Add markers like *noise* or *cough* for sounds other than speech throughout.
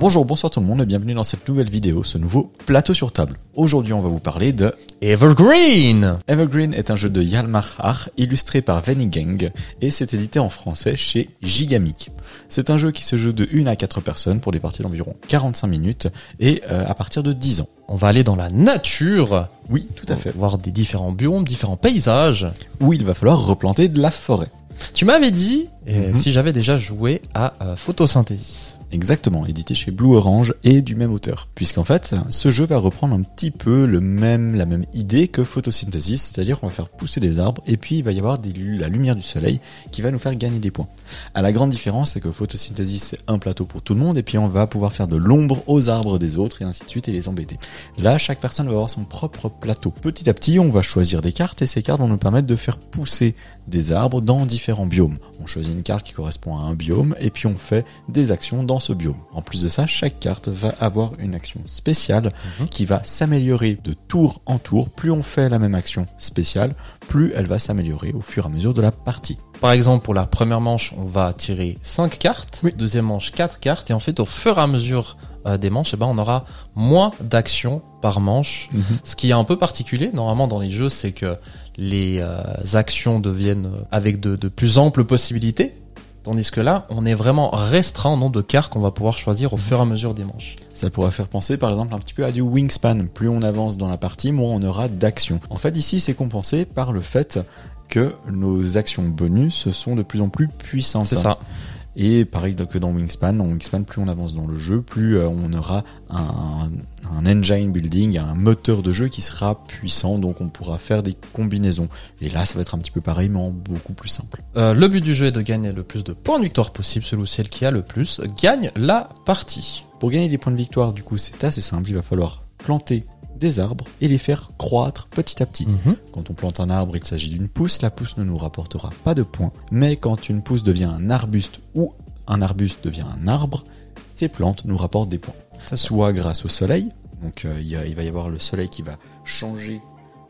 Bonjour, bonsoir tout le monde et bienvenue dans cette nouvelle vidéo, ce nouveau plateau sur table. Aujourd'hui on va vous parler de Evergreen Evergreen est un jeu de Yalmar Har illustré par Gang et c'est édité en français chez Gigamic. C'est un jeu qui se joue de 1 à 4 personnes pour des parties d'environ 45 minutes et euh, à partir de 10 ans. On va aller dans la nature. Oui, tout à fait. Voir des différents biomes, différents paysages. Où il va falloir replanter de la forêt. Tu m'avais dit mhm. si j'avais déjà joué à euh, Photosynthesis. Exactement, édité chez Blue Orange et du même auteur. Puisqu'en fait, ce jeu va reprendre un petit peu la même idée que photosynthesis, c'est-à-dire qu'on va faire pousser des arbres et puis il va y avoir la lumière du soleil qui va nous faire gagner des points. À la grande différence, c'est que photosynthesis c'est un plateau pour tout le monde et puis on va pouvoir faire de l'ombre aux arbres des autres et ainsi de suite et les embêter. Là, chaque personne va avoir son propre plateau. Petit à petit, on va choisir des cartes et ces cartes vont nous permettre de faire pousser des arbres dans différents biomes. On choisit une carte qui correspond à un biome et puis on fait des actions dans ce biome. En plus de ça, chaque carte va avoir une action spéciale mhm. qui va s'améliorer de tour en tour. Plus on fait la même action spéciale, plus elle va s'améliorer au fur et à mesure de la partie. Par exemple, pour la première manche, on va tirer 5 cartes, deuxième manche 4 cartes, et en fait, au fur et à mesure euh, des manches, eh ben, on aura moins d'actions par manche. Mhm. Ce qui est un peu particulier, normalement dans les jeux, c'est que les euh, actions deviennent euh, avec de, de plus amples possibilités. Tandis que là, on est vraiment restreint au nombre de cartes qu'on va pouvoir choisir au mhm. fur et à mesure des manches. Ça pourrait faire penser par exemple un petit peu à du wingspan. Plus on avance dans la partie, moins on aura d'actions. En fait, ici, c'est compensé par le fait que nos actions bonus sont de plus en plus puissantes. C'est ça. Et pareil que dans Wingspan, dans Wingspan, plus on avance dans le jeu, plus euh, on aura un, un, engine building, un moteur de jeu qui sera puissant, donc on pourra faire des combinaisons. Et là, ça va être un petit peu pareil, mais en beaucoup plus simple. Euh, le but du jeu est de gagner le plus de points de victoire possible. Celui ou celle qui a le plus gagne la partie. Pour gagner des points de victoire, du coup, c'est assez simple. Il va falloir planter des arbres et les faire croître petit à petit. Mhm. Quand on plante un arbre, il s'agit d'une pousse, la pousse ne nous rapportera pas de points. Mais quand une pousse devient un arbuste ou un arbuste devient un arbre, ces plantes nous rapportent des points. Soit grâce au soleil, donc euh, il, va y avoir le soleil qui va changer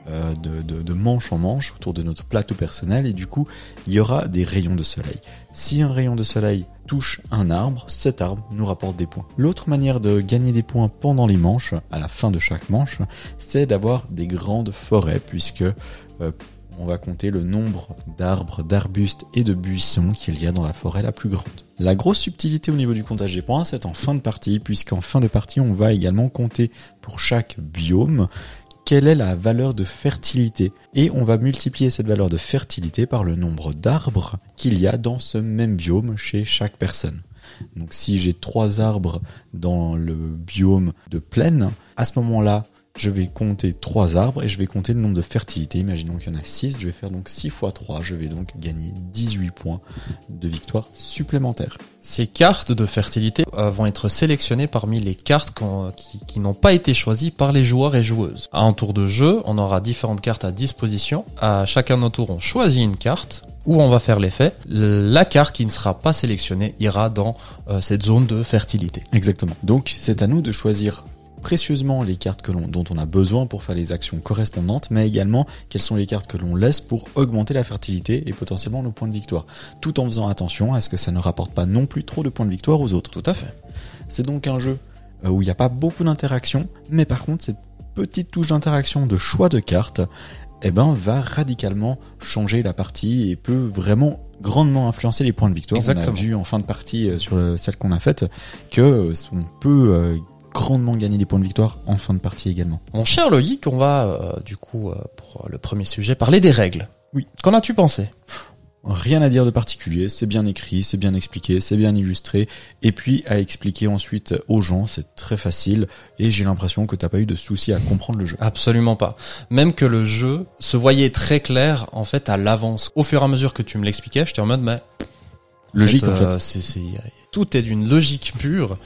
euh, de, de, manche en manche autour de notre plateau personnel et du coup il y aura des rayons de soleil. Si un rayon de soleil touche un arbre, cet arbre nous rapporte des points. L'autre manière de gagner des points pendant les manches, à la fin de chaque manche, c'est d'avoir des grandes forêts puisque euh, on va compter le nombre d'arbres, d'arbustes et de buissons qu'il y a dans la forêt la plus grande. La grosse subtilité au niveau du comptage des points, c'est en fin de partie, puisqu'en fin de partie, on va également compter pour chaque biome quelle est la valeur de fertilité. Et on va multiplier cette valeur de fertilité par le nombre d'arbres qu'il y a dans ce même biome chez chaque personne. Donc si j'ai trois arbres dans le biome de plaine, à ce moment-là, je vais compter 3 arbres et je vais compter le nombre de fertilité. Imaginons qu'il y en a 6, je vais faire donc 6 fois 3, je vais donc gagner 18 points de victoire supplémentaires. Ces cartes de fertilité euh, vont être sélectionnées parmi les cartes qui, n'ont pas été choisies par les joueurs et joueuses. À un tour de jeu, on aura différentes cartes à disposition. À chacun de nos tours, on choisit une carte où on va faire l'effet. La carte qui ne sera pas sélectionnée ira dans euh, cette zone de fertilité. Exactement. Donc c'est à nous de choisir précieusement les cartes que dont on a besoin pour faire les actions correspondantes, mais également quelles sont les cartes que l'on laisse pour augmenter la fertilité et potentiellement nos points de victoire, tout en faisant attention à ce que ça ne rapporte pas non plus trop de points de victoire aux autres. Tout à fait. C'est donc un jeu euh, où il n'y a pas beaucoup d'interaction, mais par contre cette petite touche d'interaction de choix de cartes, eh ben, va radicalement changer la partie et peut vraiment grandement influencer les points de victoire. On a vu en fin de partie euh, sur celle qu'on a faite que euh, on peut grandement gagner des points de victoire en fin de partie également. Mon cher Loïc, on va euh, du coup euh, pour le premier sujet parler des règles. Oui. Qu'en as-tu pensé? Rien à dire de particulier, c'est bien écrit, c'est bien expliqué, c'est bien illustré, et puis à expliquer ensuite aux gens, c'est très facile, et j'ai l'impression que t'as pas eu de soucis à comprendre le jeu. Absolument pas. Même que le jeu se voyait très clair en fait à l'avance. Au fur et à mesure que tu me l'expliquais, j'étais en mode mais logique en fait. Euh, c'est, tout est d'une logique pure.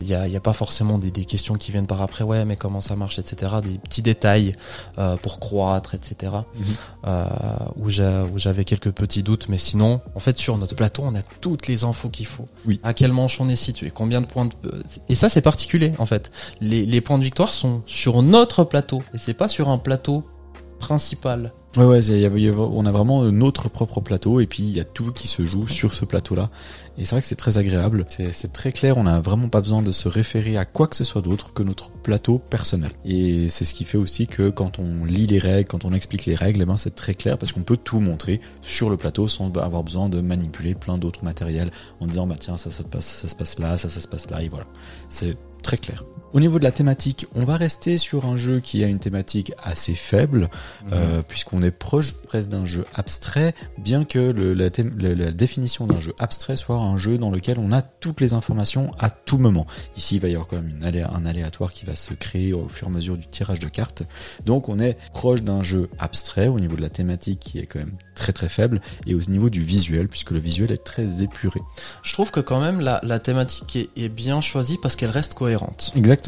Il n'y a, y a, pas forcément des, des, questions qui viennent par après, ouais, mais comment ça marche, etc. Des petits détails euh, pour croître, etc. Mhm. Euh, où j'avais quelques petits doutes, mais sinon, en fait, sur notre plateau, on a toutes les infos qu'il faut. Oui. À quelle manche on est situé, combien de points de... Et ça, c'est particulier, en fait. Les, les points de victoire sont sur notre plateau, et c'est pas sur un plateau principal. Ouais, ouais, on a vraiment notre propre plateau et puis il y a tout qui se joue sur ce plateau-là. Et c'est vrai que c'est très agréable, c'est très clair, on n'a vraiment pas besoin de se référer à quoi que ce soit d'autre que notre plateau personnel. Et c'est ce qui fait aussi que quand on lit les règles, quand on explique les règles, eh ben c'est très clair parce qu'on peut tout montrer sur le plateau sans avoir besoin de manipuler plein d'autres matériels en disant bah tiens ça ça se passe ça se passe là, ça ça se passe là et voilà. C'est très clair. Au niveau de la thématique, on va rester sur un jeu qui a une thématique assez faible, mhm. euh, puisqu'on est proche presque d'un jeu abstrait, bien que le, la, la, définition d'un jeu abstrait soit un jeu dans lequel on a toutes les informations à tout moment. Ici, il va y avoir quand même une un aléatoire qui va se créer au fur et à mesure du tirage de cartes. Donc on est proche d'un jeu abstrait au niveau de la thématique qui est quand même très très faible, et au niveau du visuel, puisque le visuel est très épuré. Je trouve que quand même la, la thématique est, est bien choisie parce qu'elle reste cohérente. Exactement.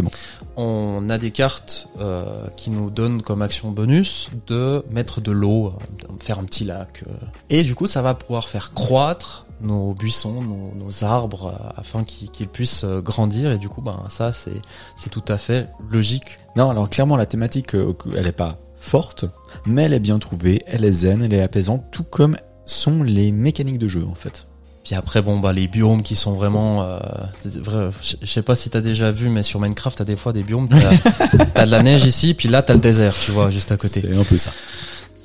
On a des cartes euh, qui nous donnent comme action bonus de mettre de l'eau, euh, faire un petit lac. Euh. Et du coup, ça va pouvoir faire croître nos buissons, nos, arbres, afin qu'ils puissent grandir. Et du coup, ben ça, c'est c'est tout à fait logique. Non, alors clairement, la thématique, elle est pas forte, mais elle est bien trouvée, elle est zen, elle est apaisante, tout comme sont les mécaniques de jeu en fait. Puis après, bon, bah, les biomes qui sont vraiment, euh, vrai, je sais pas si t'as déjà vu, mais sur Minecraft, t'as des fois des biomes, *laughs* t'as, de la neige ici, puis là, t'as le désert, tu vois, juste à côté. C'est un peu ça.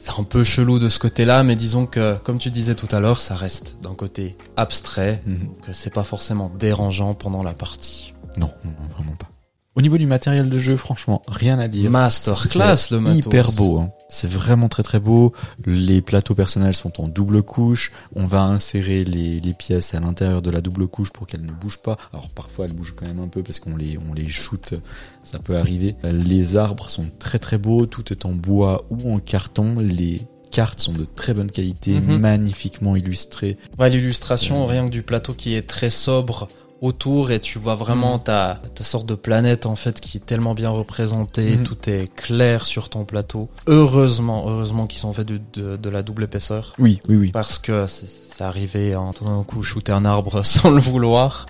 C'est un peu chelou de ce côté-là, mais disons que, comme tu disais tout à l'heure, ça reste d'un côté abstrait, mhm. que c'est pas forcément dérangeant pendant la partie. Non, non, vraiment pas. Au niveau du matériel de jeu, franchement, rien à dire. Masterclass le matos. Hyper beau. Hein. C'est vraiment très très beau. Les plateaux personnels sont en double couche. On va insérer les, les pièces à l'intérieur de la double couche pour qu'elles ne bougent pas. Alors parfois elles bougent quand même un peu parce qu'on les on les shoot, ça peut arriver. Les arbres sont très très beaux. Tout est en bois ou en carton. Les cartes sont de très bonne qualité, mhm. magnifiquement illustrées. Ouais, l'illustration, rien que du plateau qui est très sobre, autour et tu vois vraiment mm. ta, ta sorte de planète en fait qui est tellement bien représentée, mm. tout est clair sur ton plateau. Heureusement, heureusement qu'ils ont fait de, de, la double épaisseur. Oui, oui, oui. Parce que c'est arrivé en tout d'un coup shooter un arbre *laughs* sans le vouloir.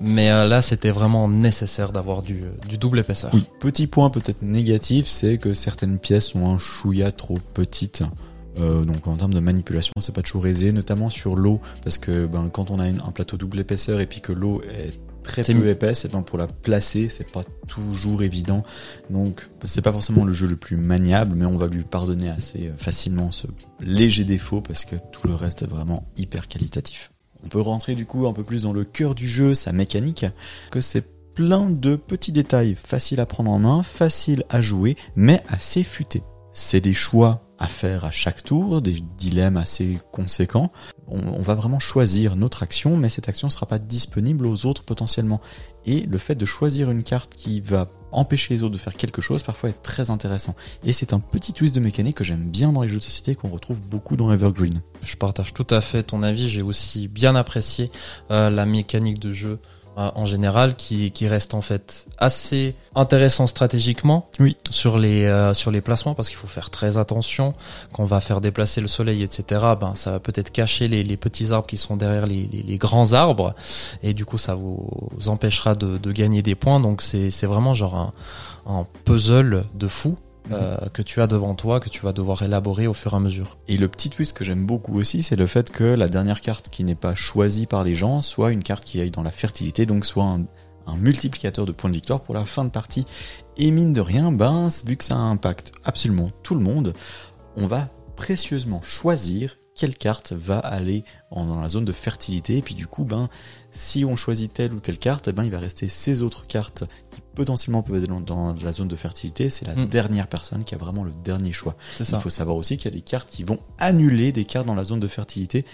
Mais euh, là, c'était vraiment nécessaire d'avoir du, du double épaisseur. Oui, petit point peut-être négatif, c'est que certaines pièces sont un chouïa trop petites. Euh, donc en termes de manipulation, c'est pas toujours aisé, notamment sur l'eau, parce que ben, quand on a un plateau double épaisseur et puis que l'eau est très peu épaisse, et ben pour la placer, c'est pas toujours évident. Donc c'est pas forcément le jeu le plus maniable, mais on va lui pardonner assez facilement ce léger défaut parce que tout le reste est vraiment hyper qualitatif. On peut rentrer du coup un peu plus dans le cœur du jeu, sa mécanique, que c'est plein de petits détails faciles à prendre en main, faciles à jouer, mais assez futés. C'est des choix à faire à chaque tour, des dilemmes assez conséquents. On, va vraiment choisir notre action, mais cette action ne sera pas disponible aux autres potentiellement. Et le fait de choisir une carte qui va empêcher les autres de faire quelque chose, parfois est très intéressant. Et c'est un petit twist de mécanique que j'aime bien dans les jeux de société qu'on retrouve beaucoup dans Evergreen. Je partage tout à fait ton avis, j'ai aussi bien apprécié euh, la mécanique de jeu en général qui, qui reste en fait assez intéressant stratégiquement oui. sur les euh, sur les placements parce qu'il faut faire très attention. Quand on va faire déplacer le soleil etc ben ça va peut-être cacher les, les, petits arbres qui sont derrière les, les, les, grands arbres. Et du coup ça vous empêchera de, de gagner des points. Donc c'est c'est vraiment genre un, un puzzle de fou euh, que tu as devant toi, que tu vas devoir élaborer au fur et à mesure. Et le petit twist que j'aime beaucoup aussi, c'est le fait que la dernière carte qui n'est pas choisie par les gens soit une carte qui aille dans la fertilité, donc soit un, multiplicateur de points de victoire pour la fin de partie. Et mine de rien, ben, vu que ça impacte absolument tout le monde, on va précieusement choisir quelle carte va aller dans la zone de fertilité. Et puis du coup, ben, si on choisit telle ou telle carte, eh ben, il va rester ces autres cartes qui potentiellement peuvent être dans, la zone de fertilité. C'est la hmm. dernière personne qui a vraiment le dernier choix. Il faut savoir aussi qu'il y a des cartes qui vont annuler des cartes dans la zone de fertilité.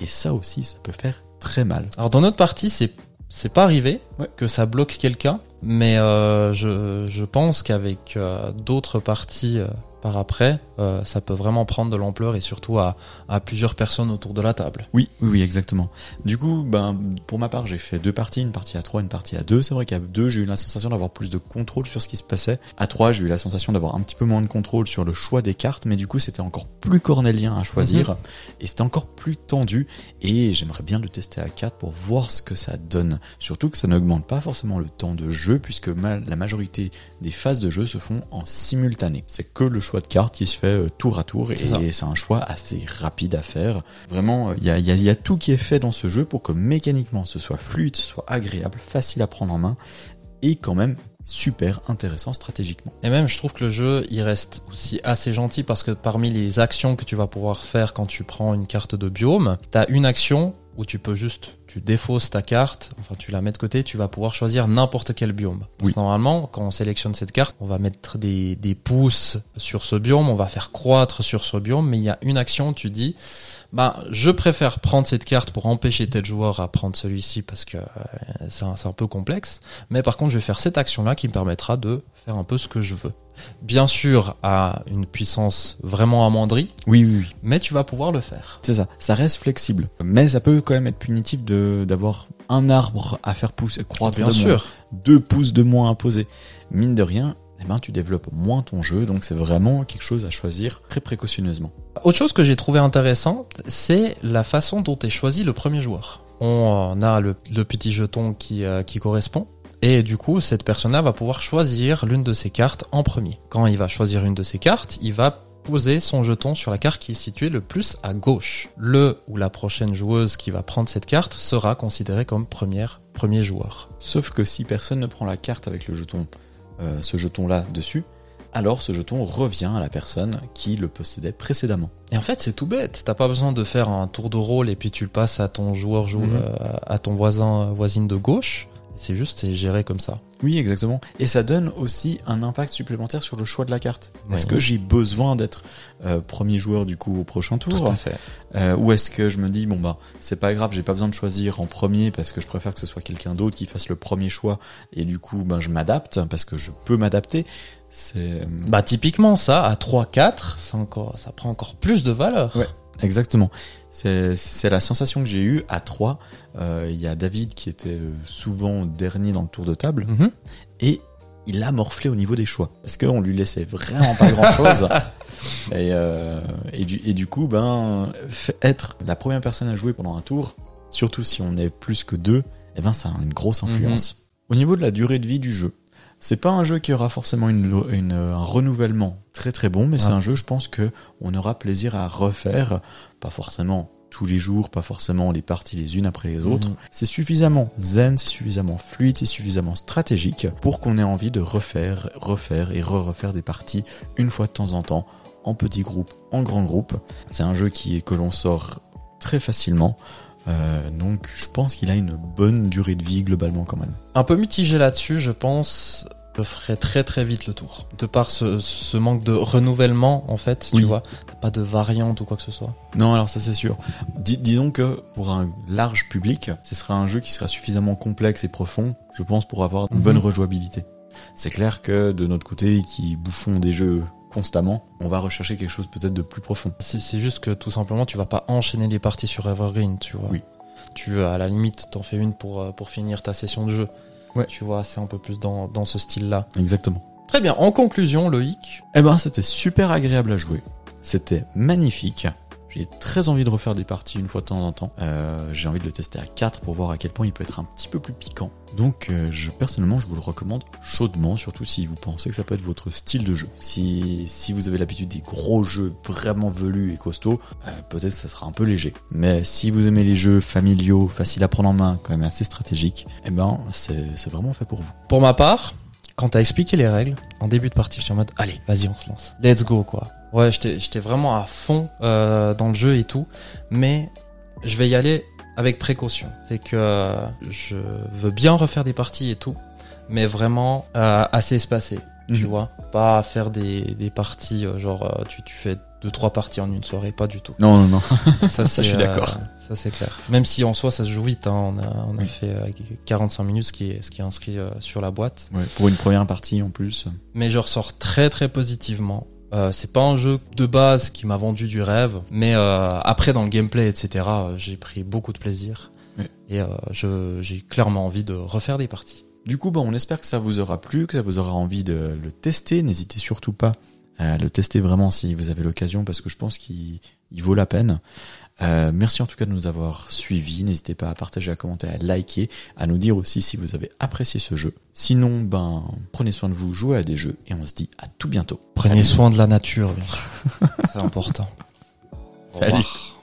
Et ça aussi, ça peut faire très mal. Alors dans notre partie, c'est c'est pas arrivé que ça bloque quelqu'un, mais euh, je, je pense qu'avec euh, d'autres parties euh, par après, euh, ça peut vraiment prendre de l'ampleur et surtout à, à, plusieurs personnes autour de la table. Oui, oui, oui, exactement. Du coup, ben, pour ma part, j'ai fait deux parties, une partie à trois, une partie à deux. C'est vrai qu'à deux, j'ai eu la sensation d'avoir plus de contrôle sur ce qui se passait. À trois, j'ai eu la sensation d'avoir un petit peu moins de contrôle sur le choix des cartes, mais du coup, c'était encore plus cornélien à choisir mhm. et c'était encore plus tendu. Et j'aimerais bien le tester à quatre pour voir ce que ça donne. Surtout que ça n'augmente pas forcément le temps de jeu puisque la majorité des phases de jeu se font en simultané. C'est que le choix choix de carte qui se fait euh, tour à tour et c'est un choix assez rapide à faire. Vraiment, il y a, y, a, y a tout qui est fait dans ce jeu pour que mécaniquement ce soit fluide, ce soit agréable, facile à prendre en main et quand même super intéressant stratégiquement. Et même, je trouve que le jeu, il reste aussi assez gentil parce que parmi les actions que tu vas pouvoir faire quand tu prends une carte de biome, t'as une action où tu peux juste, tu défausses ta carte, enfin tu la mets de côté, tu vas pouvoir choisir n'importe quel biome. Parce que normalement, quand on sélectionne cette carte, on va mettre des, des pouces sur ce biome, on va faire croître sur ce biome, mais il y a une action, tu dis, bah, je préfère prendre cette carte pour empêcher tel joueur à prendre celui-ci parce que euh, c'est un, un, peu complexe. Mais par contre, je vais faire cette action-là qui me permettra de faire un peu ce que je veux. Bien sûr, à une puissance vraiment amoindrie. Oui, oui, oui. Mais tu vas pouvoir le faire. C'est ça. Ça reste flexible. Mais ça peut quand même être punitif de d'avoir un arbre à faire pousser, croître Bien de sûr. moins, deux pouces de moins à poser. Mine de rien, eh ben, tu développes moins ton jeu, donc c'est vraiment quelque chose à choisir très précautionneusement. Autre chose que j'ai trouvé intéressant, c'est la façon dont est choisi le premier joueur. On a le, le petit jeton qui, euh, qui correspond. Et du coup, cette personne-là va pouvoir choisir l'une de ses cartes en premier. Quand il va choisir une de ses cartes, il va poser son jeton sur la carte qui est située le plus à gauche. Le ou la prochaine joueuse qui va prendre cette carte sera considérée comme première, premier joueur. Sauf que si personne ne prend la carte avec le jeton, euh, ce jeton-là dessus, alors ce jeton revient à la personne qui le possédait précédemment. Et en fait, c'est tout bête. T'as pas besoin de faire un tour de rôle et puis tu le passes à ton joueur, jou Mhm. euh, à ton voisin, voisine de gauche. C'est juste, c'est géré comme ça. Oui, exactement. Et ça donne aussi un impact supplémentaire sur le choix de la carte. Est-ce que j'ai besoin d'être euh, premier joueur du coup au prochain tour Tout à fait. Euh, Ou est-ce que je me dis bon bah c'est pas grave, j'ai pas besoin de choisir en premier parce que je préfère que ce soit quelqu'un d'autre qui fasse le premier choix et du coup ben je m'adapte parce que je peux m'adapter. C'est Bah, typiquement, ça, à 3-4, c'est encore, ça prend encore plus de valeur. Ouais. Exactement. C'est la sensation que j'ai eue à 3. Euh, Il y a David qui était euh, souvent dernier dans le tour de table Mhm. et il a morflé au niveau des choix parce qu'on lui laissait vraiment pas grand chose. *laughs* Et, euh, et, du, et du coup, ben, être la première personne à jouer pendant un tour, surtout si on est plus que deux, eh ben, ça a une grosse influence. Au niveau de la durée de vie du jeu, c'est pas un jeu qui aura forcément une, une- un renouvellement très très bon, mais c'est un jeu, je pense que on aura plaisir à refaire, pas forcément tous les jours, pas forcément les parties les unes après les autres. Mhm. C'est suffisamment zen, c'est suffisamment fluide, c'est suffisamment stratégique pour qu'on ait envie de refaire, refaire et re-refaire des parties une fois de temps en temps, en petits groupes, en grands groupes. C'est un jeu qui est que l'on sort très facilement. Euh, donc je pense qu'il a une bonne durée de vie globalement quand même. Un peu mitigé là-dessus, je pense. Je ferai très très vite le tour. De par ce, ce manque de renouvellement, en fait, Oui. tu vois. T'as pas de variante ou quoi que ce soit. Non, alors ça c'est sûr. Dis- disons que pour un large public, ce sera un jeu qui sera suffisamment complexe et profond, je pense, pour avoir une Mhm. bonne rejouabilité. C'est clair que de notre côté, qui bouffons des jeux constamment, on va rechercher quelque chose peut-être de plus profond. C'est juste que tout simplement, tu vas pas enchaîner les parties sur Evergreen, tu vois. Oui. Tu, à la limite, t'en fais une pour, euh, pour finir ta session de jeu. Ouais. Tu vois, c'est un peu plus dans, dans ce style-là. Exactement. Très bien. En conclusion, Loïc, Eh ben, c'était super agréable à jouer. C'était magnifique. J'ai très envie de refaire des parties une fois de temps en temps. Euh, j'ai envie de le tester à 4 pour voir à quel point il peut être un petit peu plus piquant. Donc, euh, je, personnellement, je vous le recommande chaudement, surtout si vous pensez que ça peut être votre style de jeu. Si, si vous avez l'habitude des gros jeux vraiment velus et costauds, euh, peut-être ça sera un peu léger. Mais si vous aimez les jeux familiaux, faciles à prendre en main, quand même assez stratégiques, eh ben, c'est vraiment fait pour vous. pour ma part, quand t'as expliqué les règles, en début de partie, j'étais en mode, allez, vas-y, on se lance. Let's go, quoi. Ouais, j'étais vraiment à fond euh, dans le jeu et tout, mais je vais y aller avec précaution. C'est que euh, je veux bien refaire des parties et tout, mais vraiment euh, assez espacé, tu Mhm. vois. Pas faire des, des parties, euh, genre, tu, tu fais deux, trois parties en une soirée, pas du tout. Non, non, non. *laughs* Ça, je suis euh, d'accord. ça, c'est clair. Même si en soi, ça se joue vite, hein. on a, on a Oui. fait euh, 45 minutes, ce qui est, ce qui est inscrit sur la boîte. Ouais, pour une première partie en plus. Mais je ressors très très positivement. Euh, c'est pas un jeu de base qui m'a vendu du rêve, mais euh, après dans le gameplay, etc., euh, j'ai pris beaucoup de plaisir. Oui. Et euh, j'ai clairement envie de refaire des parties. Du coup, bah, on espère que ça vous aura plu, que ça vous aura envie de le tester. N'hésitez surtout pas à le tester vraiment si vous avez l'occasion, parce que je pense qu'il il vaut la peine. Euh, merci en tout cas de nous avoir suivis. N'hésitez pas à partager, à commenter, à liker, à nous dire aussi si vous avez apprécié ce jeu. Sinon, ben, prenez soin de vous, jouez à des jeux et on se dit à tout bientôt. Prenez soin de la nature. *laughs* C'est important. Au Salut. revoir.